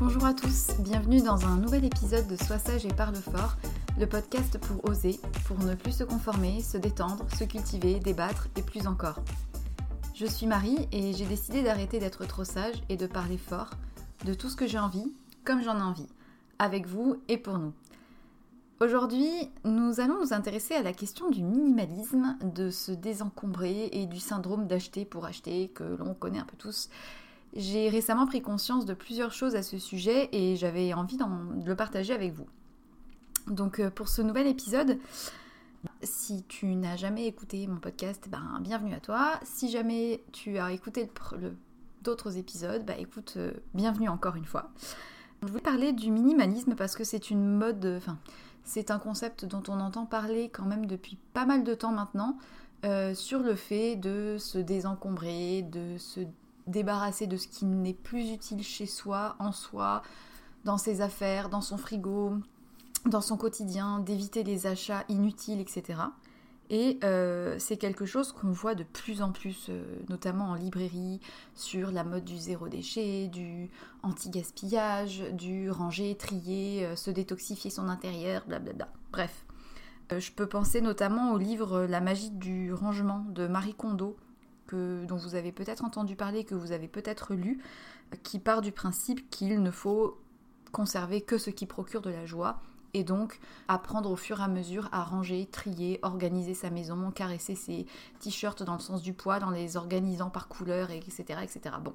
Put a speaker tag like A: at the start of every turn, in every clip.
A: Bonjour à tous, bienvenue dans un nouvel épisode de Sois sage et parle fort, le podcast pour oser, pour ne plus se conformer, se détendre, se cultiver, débattre et plus encore. Je suis Marie et j'ai décidé d'arrêter d'être trop sage et de parler fort de tout ce que j'ai envie, comme j'en ai envie, avec vous et pour nous. Aujourd'hui, nous allons nous intéresser à la question du minimalisme, de se désencombrer et du syndrome d'acheter pour acheter que l'on connaît un peu tous j'ai récemment pris conscience de plusieurs choses à ce sujet et j'avais envie de le partager avec vous. Donc euh, pour ce nouvel épisode, si tu n'as jamais écouté mon podcast, ben, bienvenue à toi. Si jamais tu as écouté d'autres épisodes, bah écoute, euh, bienvenue encore une fois. Je voulais parler du minimalisme parce que c'est une mode, enfin, c'est un concept dont on entend parler quand même depuis pas mal de temps maintenant, euh, sur le fait de se désencombrer, de se débarrasser de ce qui n'est plus utile chez soi, en soi, dans ses affaires, dans son frigo, dans son quotidien, d'éviter les achats inutiles, etc. Et euh, c'est quelque chose qu'on voit de plus en plus, euh, notamment en librairie, sur la mode du zéro déchet, du anti-gaspillage, du ranger, trier, euh, se détoxifier son intérieur, blablabla. Bref. je peux penser notamment au livre La magie du rangement de Marie Kondo, dont vous avez peut-être entendu parler, que vous avez peut-être lu, qui part du principe qu'il ne faut conserver que ce qui procure de la joie et donc apprendre au fur et à mesure à ranger, trier, organiser sa maison, caresser ses t-shirts dans le sens du poids, en les organisant par couleur, etc. etc. Bon,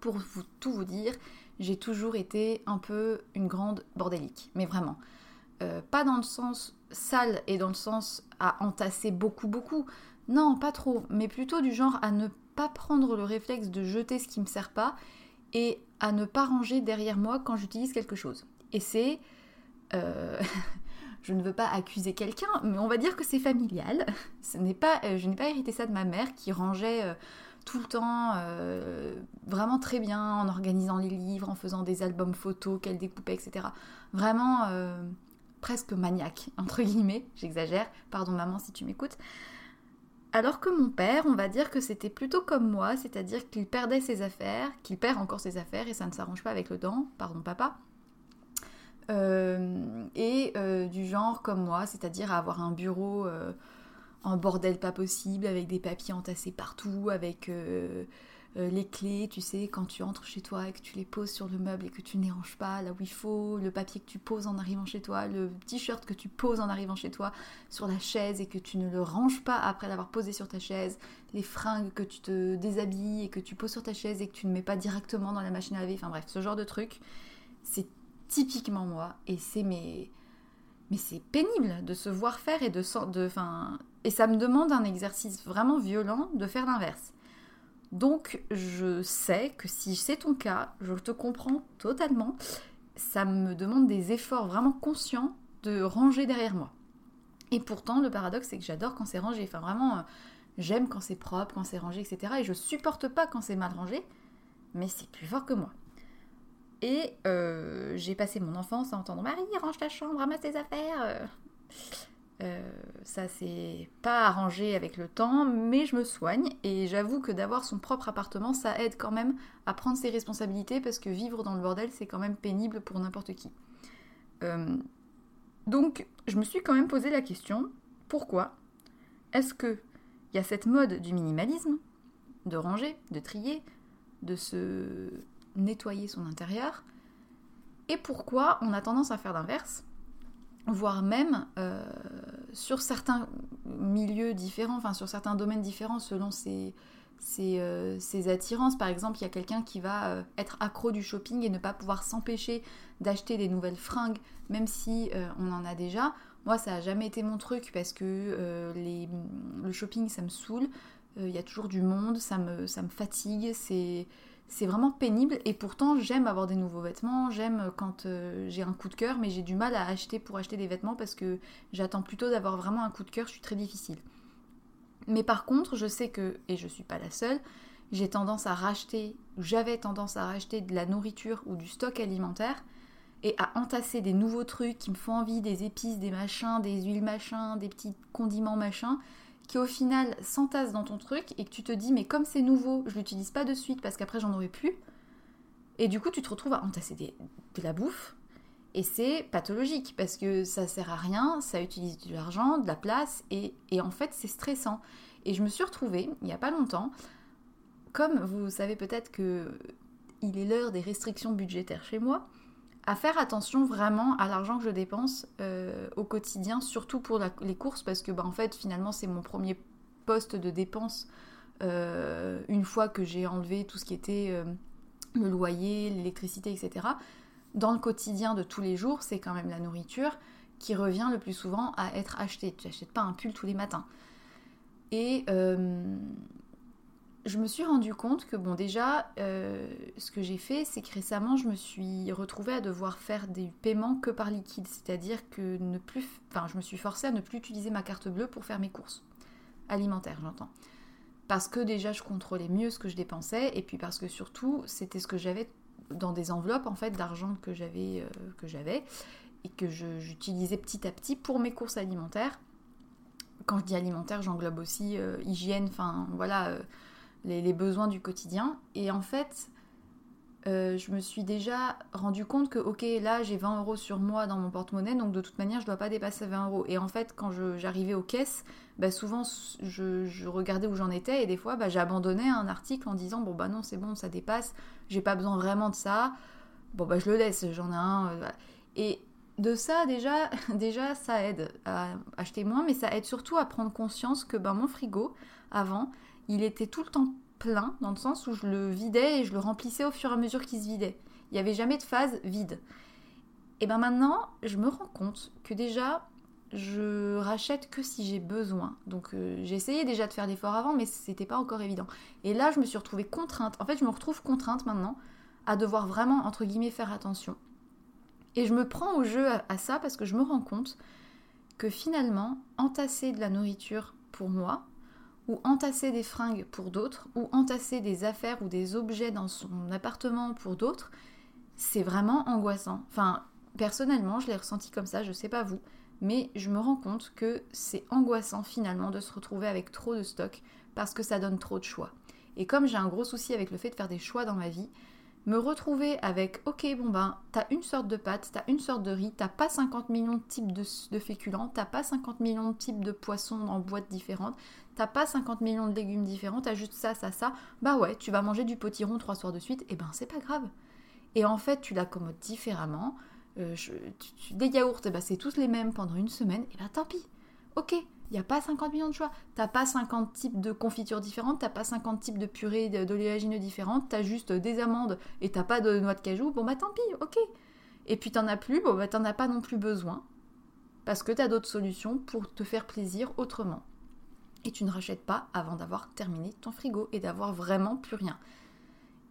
A: pour tout vous dire, j'ai toujours été un peu une grande bordélique, mais vraiment. Euh, pas dans le sens sale et dans le sens à entasser beaucoup beaucoup, non, pas trop, mais plutôt du genre à ne pas prendre le réflexe de jeter ce qui me sert pas et à ne pas ranger derrière moi quand j'utilise quelque chose. Et c'est... Euh, je ne veux pas accuser quelqu'un, mais on va dire que c'est familial. Ce n'est pas, euh, je n'ai pas hérité ça de ma mère qui rangeait euh, tout le temps vraiment très bien en organisant les livres, en faisant des albums photos qu'elle découpait, etc. Vraiment presque maniaque, entre guillemets, j'exagère, pardon maman si tu m'écoutes. Alors que mon père, on va dire que c'était plutôt comme moi, c'est-à-dire qu'il perdait ses affaires, qu'il perd encore ses affaires et ça ne s'arrange pas avec le temps, pardon papa. Euh, et euh, du genre comme moi, c'est-à-dire avoir un bureau euh, en bordel pas possible, avec des papiers entassés partout, avec euh, les clés, tu sais, quand tu entres chez toi et que tu les poses sur le meuble et que tu ne ranges pas là où il faut, le papier que tu poses en arrivant chez toi, le t-shirt que tu poses en arrivant chez toi sur la chaise et que tu ne le ranges pas après l'avoir posé sur ta chaise, les fringues que tu te déshabilles et que tu poses sur ta chaise et que tu ne mets pas directement dans la machine à laver, enfin bref, ce genre de truc, c'est typiquement moi et c'est mes mais c'est pénible de se voir faire et de, de et ça me demande un exercice vraiment violent de faire l'inverse. Donc je sais que si c'est ton cas, je te comprends totalement. Ça me demande des efforts vraiment conscients de ranger derrière moi. Et pourtant, le paradoxe, c'est que j'adore quand c'est rangé. Enfin, vraiment, euh, j'aime quand c'est propre, quand c'est rangé, etc. Et je supporte pas quand c'est mal rangé, mais c'est plus fort que moi. Et euh, j'ai passé mon enfance à entendre Marie, range ta chambre, ramasse tes affaires. Euh. Ça s'est pas arrangé avec le temps, mais je me soigne et j'avoue que d'avoir son propre appartement, ça aide quand même à prendre ses responsabilités parce que vivre dans le bordel, c'est quand même pénible pour n'importe qui. Euh, donc, je me suis quand même posé la question pourquoi est-ce que il y a cette mode du minimalisme, de ranger, de trier, de se nettoyer son intérieur, et pourquoi on a tendance à faire l'inverse voire même euh, sur certains milieux différents, enfin sur certains domaines différents selon ses, ces, attirances. Par exemple, il y a quelqu'un qui va être accro du shopping et ne pas pouvoir s'empêcher d'acheter des nouvelles fringues, même si on en a déjà. Moi, ça n'a jamais été mon truc parce que le shopping, ça me saoule. Il y a toujours du monde, ça me, ça me fatigue. C'est c'est vraiment pénible. Et pourtant j'aime avoir des nouveaux vêtements, j'aime quand euh, j'ai un coup de cœur, mais j'ai du mal à acheter pour acheter des vêtements parce que j'attends plutôt d'avoir vraiment un coup de cœur, je suis très difficile. Mais par contre, je sais que, et je suis pas la seule, j'ai tendance à racheter, j'avais tendance à racheter de la nourriture ou du stock alimentaire et à entasser des nouveaux trucs qui me font envie, des épices, des machins, des huiles machins, des petits condiments machins, qui au final s'entasse dans ton truc et que tu te dis mais comme c'est nouveau, je l'utilise pas de suite parce qu'après j'en aurai plus. Et du coup tu te retrouves à entasser de la bouffe et c'est pathologique parce que ça sert à rien, ça utilise de l'argent, de la place et, en fait c'est stressant. Et je me suis retrouvée il n'y a pas longtemps, comme vous savez peut-être que il est l'heure des restrictions budgétaires chez moi, à faire attention vraiment à l'argent que je dépense euh, au quotidien, surtout pour les courses, parce que bah, en fait finalement c'est mon premier poste de dépense euh, une fois que j'ai enlevé tout ce qui était euh, le loyer, l'électricité, etc. Dans le quotidien de tous les jours, c'est quand même la nourriture qui revient le plus souvent à être achetée. Tu n'achètes pas un pull tous les matins. Et je me suis rendu compte que, bon, déjà, euh, ce que j'ai fait, c'est que récemment, je me suis retrouvée à devoir faire des paiements que par liquide. C'est-à-dire que ne plus. Enfin, je me suis forcée à ne plus utiliser ma carte bleue pour faire mes courses. Alimentaires, j'entends. Parce que déjà, je contrôlais mieux ce que je dépensais, et puis parce que surtout, c'était ce que j'avais dans des enveloppes, en fait, d'argent que j'avais, euh, et que j'utilisais petit à petit pour mes courses alimentaires. Quand je dis alimentaire, j'englobe aussi euh, hygiène, enfin, voilà les, besoins du quotidien. Et en fait, euh, je me suis déjà rendu compte que, ok, là j'ai 20 euros sur moi dans mon porte-monnaie, donc de toute manière je dois pas dépasser 20 euros. Et en fait, quand j'arrivais aux caisses, bah, souvent je, regardais où j'en étais et des fois bah, j'abandonnais un article en disant bon bah non, c'est bon, ça dépasse, j'ai pas besoin vraiment de ça, bon bah je le laisse, j'en ai un. Euh, et de ça déjà, déjà ça aide à acheter moins, mais ça aide surtout à prendre conscience que bah, mon frigo avant il était tout le temps plein, dans le sens où je le vidais et je le remplissais au fur et à mesure qu'il se vidait. Il n'y avait jamais de phase vide. Et ben maintenant, je me rends compte que déjà, je rachète que si j'ai besoin. Donc euh, j'ai essayé déjà de faire l'effort avant, mais c'était pas encore évident. Et là, je me suis retrouvée contrainte. En fait, je me retrouve contrainte maintenant à devoir vraiment, entre guillemets, faire attention. Et je me prends au jeu à ça parce que je me rends compte que finalement, entasser de la nourriture pour moi, ou entasser des fringues pour d'autres, ou entasser des affaires ou des objets dans son appartement pour d'autres, c'est vraiment angoissant. Enfin, personnellement, je l'ai ressenti comme ça, je sais pas vous, mais je me rends compte que c'est angoissant finalement de se retrouver avec trop de stock parce que ça donne trop de choix. Et comme j'ai un gros souci avec le fait de faire des choix dans ma vie, me retrouver avec ok bon ben t'as une sorte de pâte, t'as une sorte de riz, t'as pas 50 millions de types de, de féculents, t'as pas 50 millions de types de poissons en boîtes différentes, t'as pas 50 millions de légumes différents, t'as juste ça, ça, ça, bah ouais, tu vas manger du potiron trois soirs de suite, et ben c'est pas grave. Et en fait tu l'accommodes différemment, euh, des yaourts, bah, c'est tous les mêmes pendant une semaine, et ben tant pis, ok, il n'y a pas 50 millions de choix. T'as pas 50 types de confitures différentes, t'as pas 50 types de purées d'oléagineux différentes, t'as juste des amandes et t'as pas de noix de cajou. Bon bah tant pis, ok. Et puis t'en as plus, bon bah t'en as pas non plus besoin. Parce que t'as d'autres solutions pour te faire plaisir autrement. Et tu ne rachètes pas avant d'avoir terminé ton frigo et d'avoir vraiment plus rien.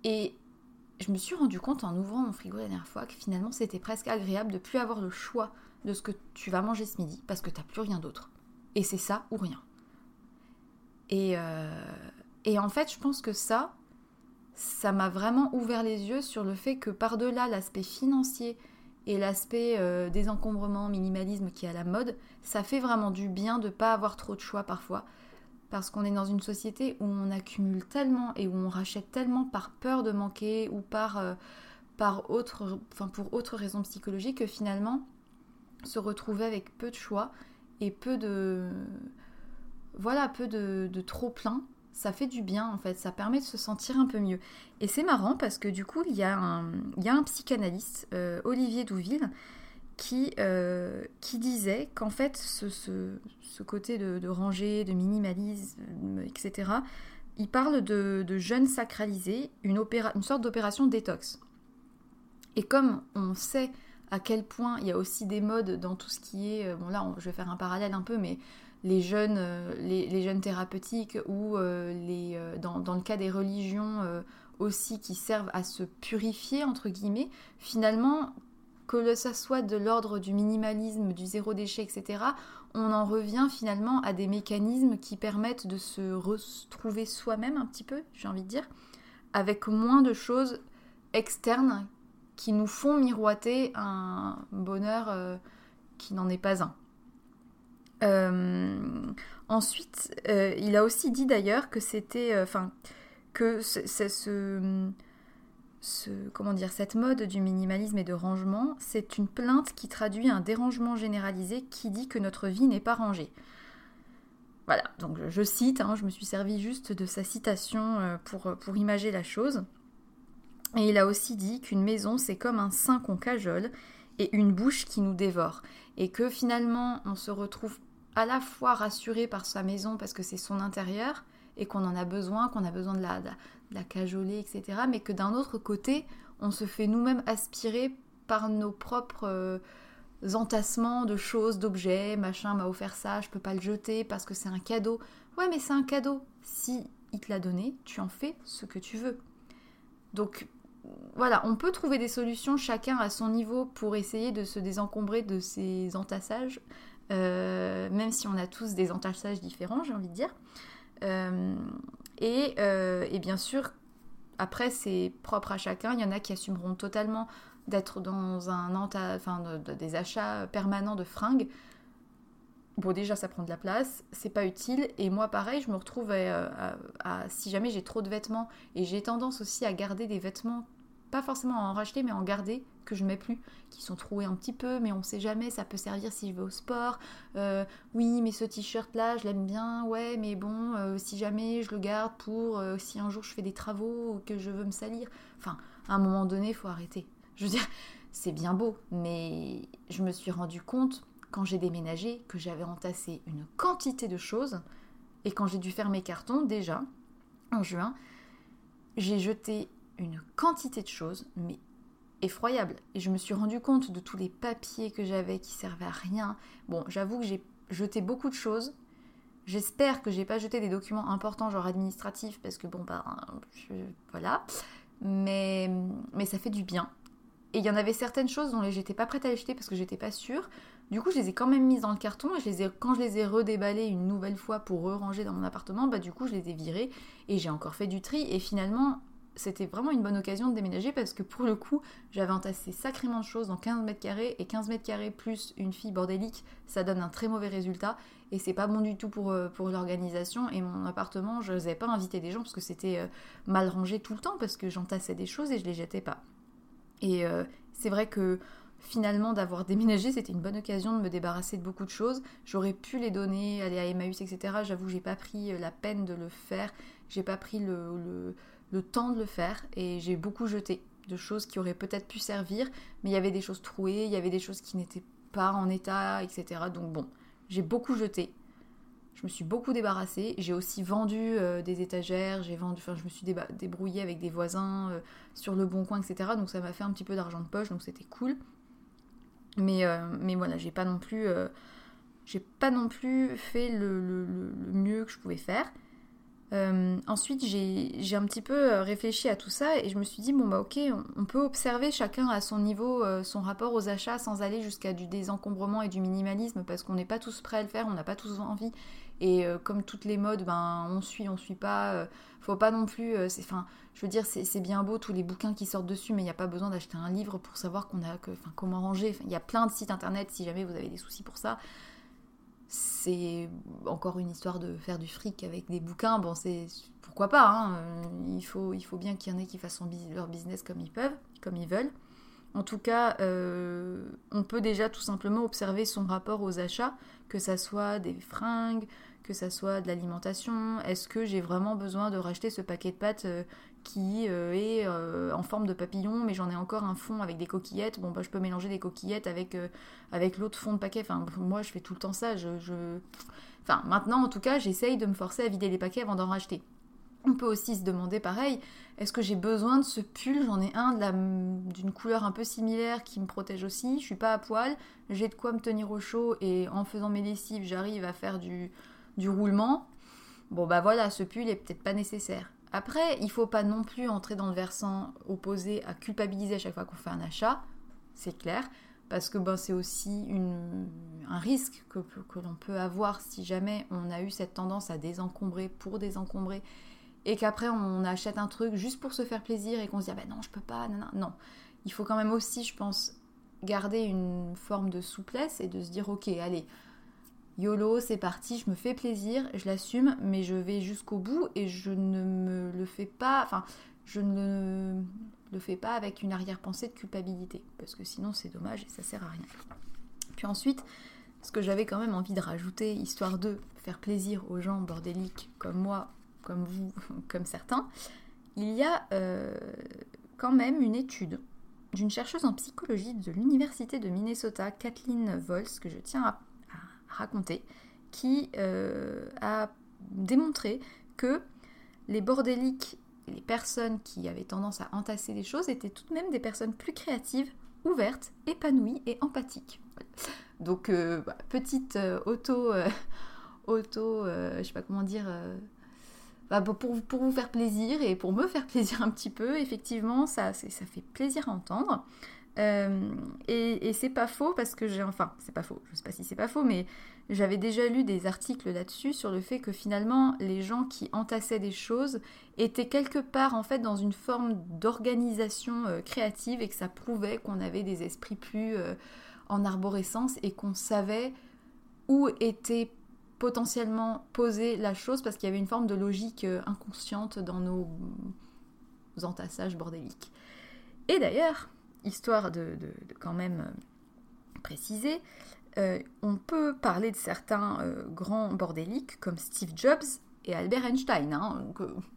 A: Et je me suis rendu compte en ouvrant mon frigo la dernière fois que finalement c'était presque agréable de plus avoir le choix de ce que tu vas manger ce midi parce que t'as plus rien d'autre. Et c'est ça ou rien. Et, euh, en fait, je pense que ça, ça m'a vraiment ouvert les yeux sur le fait que par-delà l'aspect financier et l'aspect euh, désencombrement, minimalisme qui est à la mode, ça fait vraiment du bien de ne pas avoir trop de choix parfois. Parce qu'on est dans une société où on accumule tellement et où on rachète tellement par peur de manquer ou par, euh, autre, enfin pour autres raisons psychologiques que finalement se retrouver avec peu de choix, et peu de voilà peu de, trop plein ça fait du bien en fait. Ça permet de se sentir un peu mieux. Et c'est marrant parce que du coup il y a un, il y a un psychanalyste euh, Olivier Douville qui, euh, qui disait qu'en fait ce, côté de, de, ranger de minimalisme etc il parle de, de jeûne sacralisé, une, sorte d'opération détox. Et comme on sait à quel point il y a aussi des modes dans tout ce qui est, euh, bon là je vais faire un parallèle un peu, mais les jeunes, euh, les, jeunes thérapeutiques ou dans, le cas des religions aussi qui servent à se purifier, entre guillemets, finalement, que ça soit de l'ordre du minimalisme, du zéro déchet, etc., on en revient finalement à des mécanismes qui permettent de se retrouver soi-même un petit peu, j'ai envie de dire, avec moins de choses externes qui nous font miroiter un bonheur euh, qui n'en est pas un. Euh, ensuite, euh, il a aussi dit d'ailleurs que c'était, enfin, que c'est ce, comment dire, cette mode du minimalisme et de rangement, c'est une plainte qui traduit un dérangement généralisé qui dit que notre vie n'est pas rangée. Voilà, donc je cite, hein, je me suis servi juste de sa citation pour, pour imager la chose. Et il a aussi dit qu'une maison, c'est comme un sein qu'on cajole et une bouche qui nous dévore. Et que finalement, on se retrouve à la fois rassuré par sa maison parce que c'est son intérieur et qu'on en a besoin, qu'on a besoin de la, la, cajoler, etc. Mais que d'un autre côté, on se fait nous-mêmes aspirer par nos propres euh, entassements de choses, d'objets, machin m'a offert ça, je peux pas le jeter parce que c'est un cadeau. Ouais, mais c'est un cadeau. Si il te l'a donné, tu en fais ce que tu veux. Donc voilà, on peut trouver des solutions chacun à son niveau pour essayer de se désencombrer de ces entassages, euh, même si on a tous des entassages différents, j'ai envie de dire. Euh, euh, et, bien sûr, après, c'est propre à chacun. Il y en a qui assumeront totalement d'être dans un enfin, des achats permanents de fringues. Bon, déjà, ça prend de la place, c'est pas utile. Et moi, pareil, je me retrouve si jamais j'ai trop de vêtements et j'ai tendance aussi à garder des vêtements pas forcément en racheter, mais en garder, que je mets plus, qui sont troués un petit peu, mais on sait jamais, ça peut servir si je vais au sport. Euh, oui, mais ce t-shirt là, je l'aime bien, ouais, mais bon, euh, si jamais je le garde pour euh, si un jour je fais des travaux ou que je veux me salir. Enfin, à un moment donné, il faut arrêter. Je veux dire, c'est bien beau, mais je me suis rendu compte quand j'ai déménagé que j'avais entassé une quantité de choses et quand j'ai dû faire mes cartons déjà en juin, j'ai jeté une quantité de choses, mais effroyable. Et je me suis rendu compte de tous les papiers que j'avais qui servaient à rien. Bon, j'avoue que j'ai jeté beaucoup de choses. J'espère que j'ai pas jeté des documents importants, genre administratifs, parce que bon, bah, voilà. Mais, mais ça fait du bien. Et il y en avait certaines choses dont j'étais pas prête à les jeter parce que j'étais pas sûre. Du coup, je les ai quand même mises dans le carton et je les ai, quand je les ai redéballées une nouvelle fois pour re-ranger dans mon appartement, bah du coup, je les ai virées et j'ai encore fait du tri. Et finalement, c'était vraiment une bonne occasion de déménager parce que pour le coup, j'avais entassé sacrément de choses dans 15 mètres carrés et 15 mètres carrés plus une fille bordélique, ça donne un très mauvais résultat et c'est pas bon du tout pour, euh, l'organisation. Et mon appartement, je n'osais pas inviter des gens parce que c'était euh, mal rangé tout le temps parce que j'entassais des choses et je les jetais pas. Et euh, c'est vrai que finalement d'avoir déménagé, c'était une bonne occasion de me débarrasser de beaucoup de choses. J'aurais pu les donner, aller à Emmaüs, etc. J'avoue, j'ai pas pris la peine de le faire. J'ai pas pris le temps de le faire et j'ai beaucoup jeté de choses qui auraient peut-être pu servir, mais il y avait des choses trouées, il y avait des choses qui n'étaient pas en état, etc. Donc bon, j'ai beaucoup jeté. Je me suis beaucoup débarrassée. J'ai aussi vendu euh, des étagères, j'ai vendu, enfin je me suis débrouillée avec des voisins euh, sur le bon coin, etc. Donc ça m'a fait un petit peu d'argent de poche, donc c'était cool. Mais, euh, mais voilà, j'ai pas non plus, j'ai pas non plus fait le mieux que je pouvais faire. Euh, ensuite, j'ai un petit peu euh, réfléchi à tout ça et je me suis dit, bon bah ok, on, peut observer chacun à son niveau euh, son rapport aux achats sans aller jusqu'à du désencombrement et du minimalisme parce qu'on n'est pas tous prêts à le faire, on n'a pas tous envie. Et comme toutes les modes, ben on suit, on suit pas. faut pas non plus. je veux dire, c'est bien beau tous les bouquins qui sortent dessus, mais il n'y a pas besoin d'acheter un livre pour savoir comment ranger. Il y a plein de sites internet si jamais vous avez des soucis pour ça c'est encore une histoire de faire du fric avec des bouquins. Bon, c'est pourquoi pas. Hein, euh, il, faut, bien qu'il y en ait qui fassent leur business comme ils peuvent, comme ils veulent. En tout cas, euh, on peut déjà tout simplement observer son rapport aux achats, que ça soit des fringues, que ça soit de l'alimentation. Est-ce que j'ai vraiment besoin de racheter ce paquet de pâtes euh, qui euh, est euh, en forme de papillon, mais j'en ai encore un fond avec des coquillettes. Bon, bah, je peux mélanger des coquillettes avec, euh, avec l'autre fond de paquet. Enfin, moi, je fais tout le temps ça. Je, Enfin, maintenant, en tout cas, j'essaye de me forcer à vider les paquets avant d'en racheter. On peut aussi se demander pareil, est-ce que j'ai besoin de ce pull? J'en ai un d'une couleur un peu similaire qui me protège aussi. Je suis pas à poil, j'ai de quoi me tenir au chaud et en faisant mes lessives, j'arrive à faire du, du roulement. Bon bah voilà, ce pull est peut-être pas nécessaire. Après, il faut pas non plus entrer dans le versant opposé à culpabiliser à chaque fois qu'on fait un achat, c'est clair, parce que ben, c'est aussi un risque que, que l'on peut avoir si jamais on a eu cette tendance à désencombrer pour désencombrer et qu'après on achète un truc juste pour se faire plaisir et qu'on se dit ah ben non je peux pas non, non. Il faut quand même aussi je pense garder une forme de souplesse et de se dire ok allez YOLO, c'est parti, je me fais plaisir, je l'assume, mais je vais jusqu'au bout et je ne me le fais pas, enfin, je ne le fais pas avec une arrière-pensée de culpabilité, parce que sinon c'est dommage et ça sert à rien. Puis ensuite, ce que j'avais quand même envie de rajouter, histoire de faire plaisir aux gens bordéliques comme moi, comme vous, comme certains, il y a euh, quand même une étude d'une chercheuse en psychologie de l'université de Minnesota, Kathleen Vols, que je tiens à raconté, qui euh, a démontré que les bordéliques, les personnes qui avaient tendance à entasser des choses, étaient tout de même des personnes plus créatives, ouvertes, épanouies et empathiques. Donc, euh, bah, petite euh, auto, auto je sais pas comment dire, bah, pour, pour, vous faire plaisir et pour me faire plaisir un petit peu, effectivement, ça, ça fait plaisir à entendre. Euh, et, c'est pas faux parce que j'ai, enfin, c'est pas faux, je sais pas si c'est pas faux, mais j'avais déjà lu des articles là-dessus sur le fait que finalement les gens qui entassaient des choses étaient quelque part en fait dans une forme d'organisation euh, créative et que ça prouvait qu'on avait des esprits plus euh, en arborescence et qu'on savait où était potentiellement posée la chose parce qu'il y avait une forme de logique inconsciente dans nos entassages bordéliques. Et d'ailleurs, histoire de, quand même euh, préciser, euh, on peut parler de certains euh, grands bordéliques comme Steve Jobs et Albert Einstein. Hein,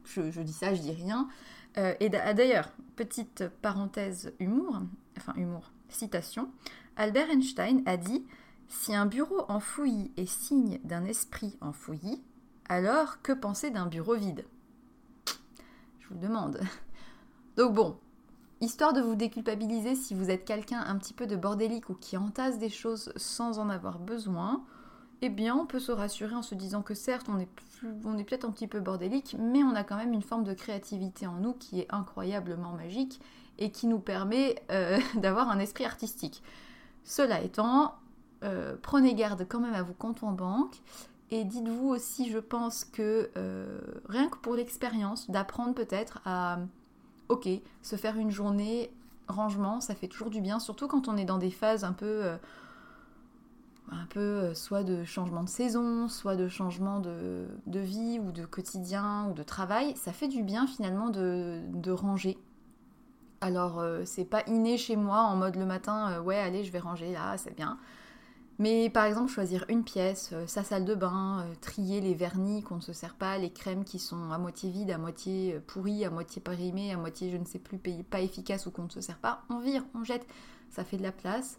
A: je, dis ça, je dis rien. et d'ailleurs, petite parenthèse humour, enfin humour, citation, Albert Einstein a dit Si un bureau en fouillis est signe d'un esprit en fouillis, alors que penser d'un bureau vide? Je vous demande. Donc bon, Histoire de vous déculpabiliser si vous êtes quelqu'un un petit peu de bordélique ou qui entasse des choses sans en avoir besoin, eh bien on peut se rassurer en se disant que certes on est, est peut-être un petit peu bordélique, mais on a quand même une forme de créativité en nous qui est incroyablement magique et qui nous permet euh, d'avoir un esprit artistique. Cela étant, euh, prenez garde quand même à vos comptes en banque et dites-vous aussi, je pense que euh, rien que pour l'expérience, d'apprendre peut-être à ok, se faire une journée rangement, ça fait toujours du bien, surtout quand on est dans des phases un peu, euh, un peu euh, soit de changement de saison, soit de changement de, vie ou de quotidien ou de travail, ça fait du bien finalement de, ranger. Alors euh, c'est pas inné chez moi en mode le matin, ouais allez je vais ranger là, c'est bien. Mais par exemple, choisir une pièce, euh, sa salle de bain, euh, trier les vernis qu'on ne se sert pas, les crèmes qui sont à moitié vides, à moitié euh, pourries, à moitié périmées, à moitié je ne sais plus, pas efficaces ou qu'on ne se sert pas, on vire, on jette. Ça fait de la place.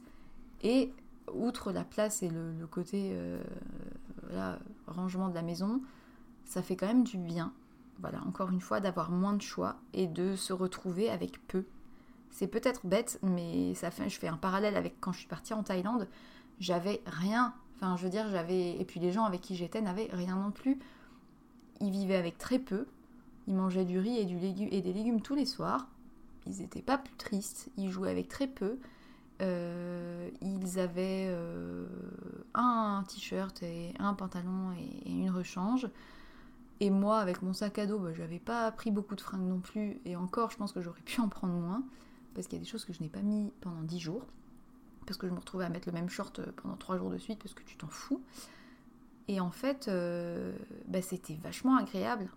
A: Et outre la place et le, côté rangement de la maison, ça fait quand même du bien. Voilà, encore une fois, d'avoir moins de choix et de se retrouver avec peu. C'est peut-être bête, mais ça fait, je fais un parallèle avec quand je suis partie en Thaïlande j'avais rien. Enfin, je veux dire, j'avais. Et puis les gens avec qui j'étais n'avaient rien non plus. Ils vivaient avec très peu. Ils mangeaient du riz et, du et des légumes tous les soirs. Ils n'étaient pas plus tristes. Ils jouaient avec très peu. Euh, ils avaient euh, un t-shirt et un pantalon et, une rechange. Et moi, avec mon sac à dos, bah, j'avais pas pris beaucoup de fringues non plus. Et encore, je pense que j'aurais pu en prendre moins. Parce qu'il y a des choses que je n'ai pas mis pendant 10 jours parce que je me retrouvais à mettre le même short euh, pendant trois jours de suite parce que tu t'en fous. Et en fait, euh, bah, c'était vachement agréable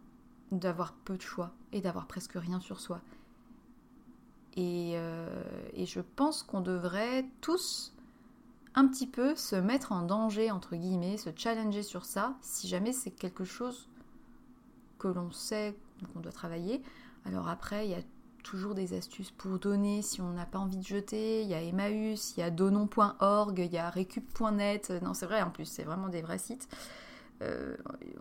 A: d'avoir peu de choix et d'avoir presque rien sur soi. Et, euh, et je pense qu'on devrait tous un petit peu se mettre en danger, entre guillemets, se challenger sur ça, si jamais c'est quelque chose que l'on sait qu'on doit travailler. Alors après, il y a toujours des astuces pour donner si on n'a pas envie de jeter. Il y a Emmaüs, il y a donon.org, il y a récup.net. Non, c'est vrai en plus, c'est vraiment des vrais sites.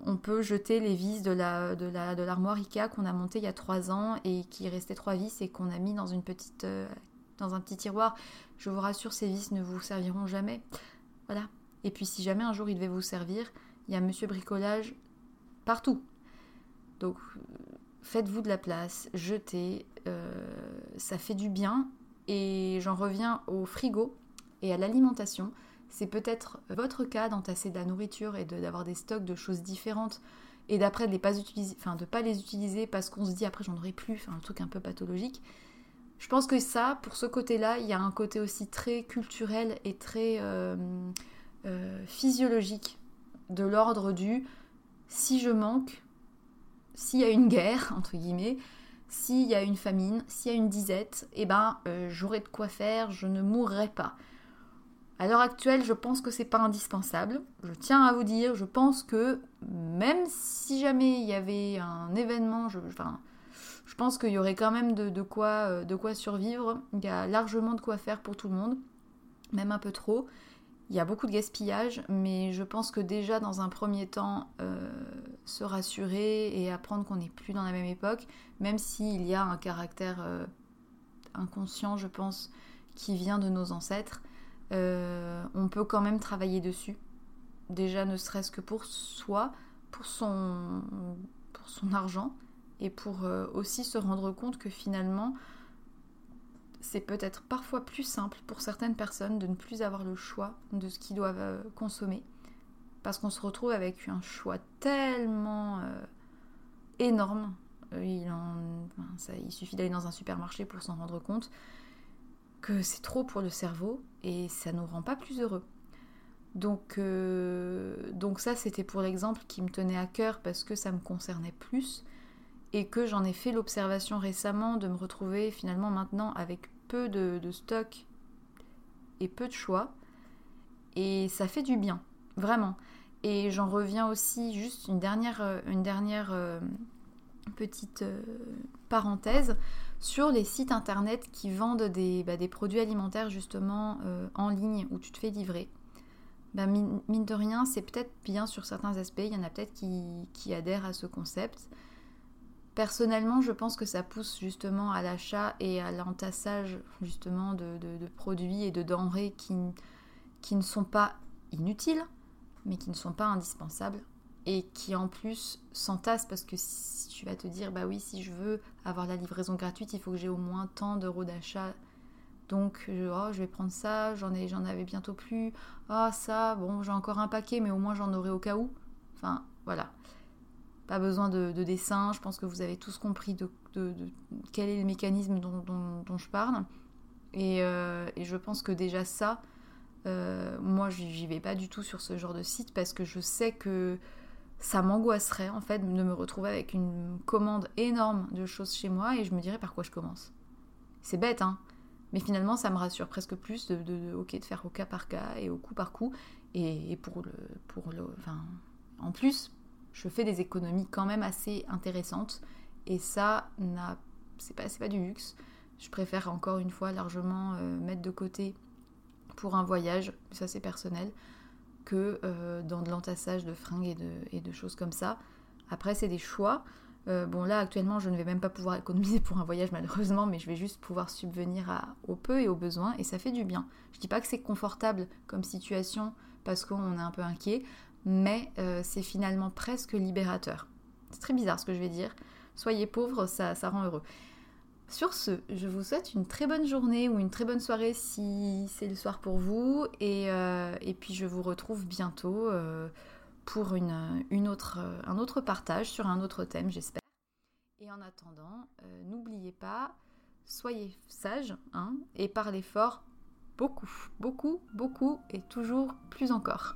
A: on peut jeter les vis de la de la de l'armoire Ikea qu'on a montée il y a trois ans et qui restait trois vis et qu'on a mis dans une petite dans un petit tiroir. Je vous rassure, ces vis ne vous serviront jamais. Voilà. Et puis si jamais un jour il devait vous servir, il y a Monsieur Bricolage partout. Donc faites-vous de la place, jetez, euh, ça fait du bien. Et j'en reviens au frigo et à l'alimentation. C'est peut-être votre cas d'entasser de la nourriture et d'avoir des stocks de choses différentes et d'après de ne pas les utiliser parce qu'on se dit après j'en aurai plus, enfin un truc un peu pathologique. Je pense que ça, pour ce côté-là, il y a un côté aussi très culturel et très euh, euh, physiologique de l'ordre du si je manque, s'il y a une guerre, entre guillemets, s'il y a une famine, s'il y a une disette, eh ben euh, j'aurai de quoi faire, je ne mourrai pas. À l'heure actuelle, je pense que c'est pas indispensable. Je tiens à vous dire, je pense que même si jamais il y avait un événement, je, pense qu'il y aurait quand même de, quoi, euh, de quoi survivre. Il y a largement de quoi faire pour tout le monde, même un peu trop. Il y a beaucoup de gaspillage, mais je pense que déjà dans un premier temps, euh, se rassurer et apprendre qu'on n'est plus dans la même époque, même s'il y a un caractère euh, inconscient, je pense, qui vient de nos ancêtres, on peut quand même travailler dessus. Déjà ne serait-ce que pour soi, pour son, pour son argent, et pour euh, aussi se rendre compte que finalement, c'est peut-être parfois plus simple pour certaines personnes de ne plus avoir le choix de ce qu'ils doivent euh, consommer. Parce qu'on se retrouve avec un choix tellement euh, énorme. Il, il, suffit d'aller dans un supermarché pour s'en rendre compte que c'est trop pour le cerveau et ça ne nous rend pas plus heureux. Donc, donc ça, c'était pour l'exemple qui me tenait à cœur parce que ça me concernait plus et que j'en ai fait l'observation récemment de me retrouver finalement maintenant avec peu de, stock et peu de choix. Et ça fait du bien, vraiment. Et j'en reviens aussi juste une dernière, euh, une dernière euh, petite euh, parenthèse sur les sites internet qui vendent des, bah, produits alimentaires justement en ligne où tu te fais livrer. Bah, mine, de rien, c'est peut-être bien sur certains aspects. Il y en a peut-être qui adhèrent à ce concept. Personnellement, je pense que ça pousse justement à l'achat et à l'entassage justement de, produits et de denrées qui, ne sont pas inutiles, mais qui ne sont pas indispensables et qui en plus s'entassent. Parce que si tu vas te dire bah oui si je veux avoir la livraison gratuite il faut que j'ai au moins tant d'euros d'achat. Donc oh, je vais prendre ça j'en ai j'en avais bientôt plus. Ah ça bon j'ai encore un paquet mais au moins j'en aurai au cas où. Enfin voilà pas besoin de, dessin, je pense que vous avez tous compris de, quel est le mécanisme dont, je parle. Euh, et, je pense que déjà ça, euh, moi j'y vais pas du tout sur ce genre de site parce que je sais que ça m'angoisserait en fait de me retrouver avec une commande énorme de choses chez moi et je me dirais par quoi je commence. C'est bête hein, mais finalement ça me rassure presque plus de, de, faire au cas par cas et au coup par coup et, pour le pour le enfin en plus je fais des économies quand même assez intéressantes. Et ça, c'est pas, pas du luxe. Je préfère encore une fois largement euh, mettre de côté pour un voyage, ça c'est personnel, que euh, dans de l'entassage de fringues et de, choses comme ça. Après, c'est des choix. Euh, bon, là, actuellement, je ne vais même pas pouvoir économiser pour un voyage, malheureusement, mais je vais juste pouvoir subvenir à, aux peu et aux besoins, et ça fait du bien. Je dis pas que c'est confortable comme situation parce qu'on est un peu inquiet, mais euh, c'est finalement presque libérateur. C'est très bizarre ce que je vais dire. Soyez pauvres, ça, rend heureux. Sur ce, je vous souhaite une très bonne journée ou une très bonne soirée si c'est le soir pour vous. Et, euh, puis je vous retrouve bientôt euh, pour une, autre, un autre partage sur un autre thème, j'espère. Et en attendant, n'oubliez pas, soyez sages hein, et parlez fort beaucoup, beaucoup, beaucoup et toujours plus encore.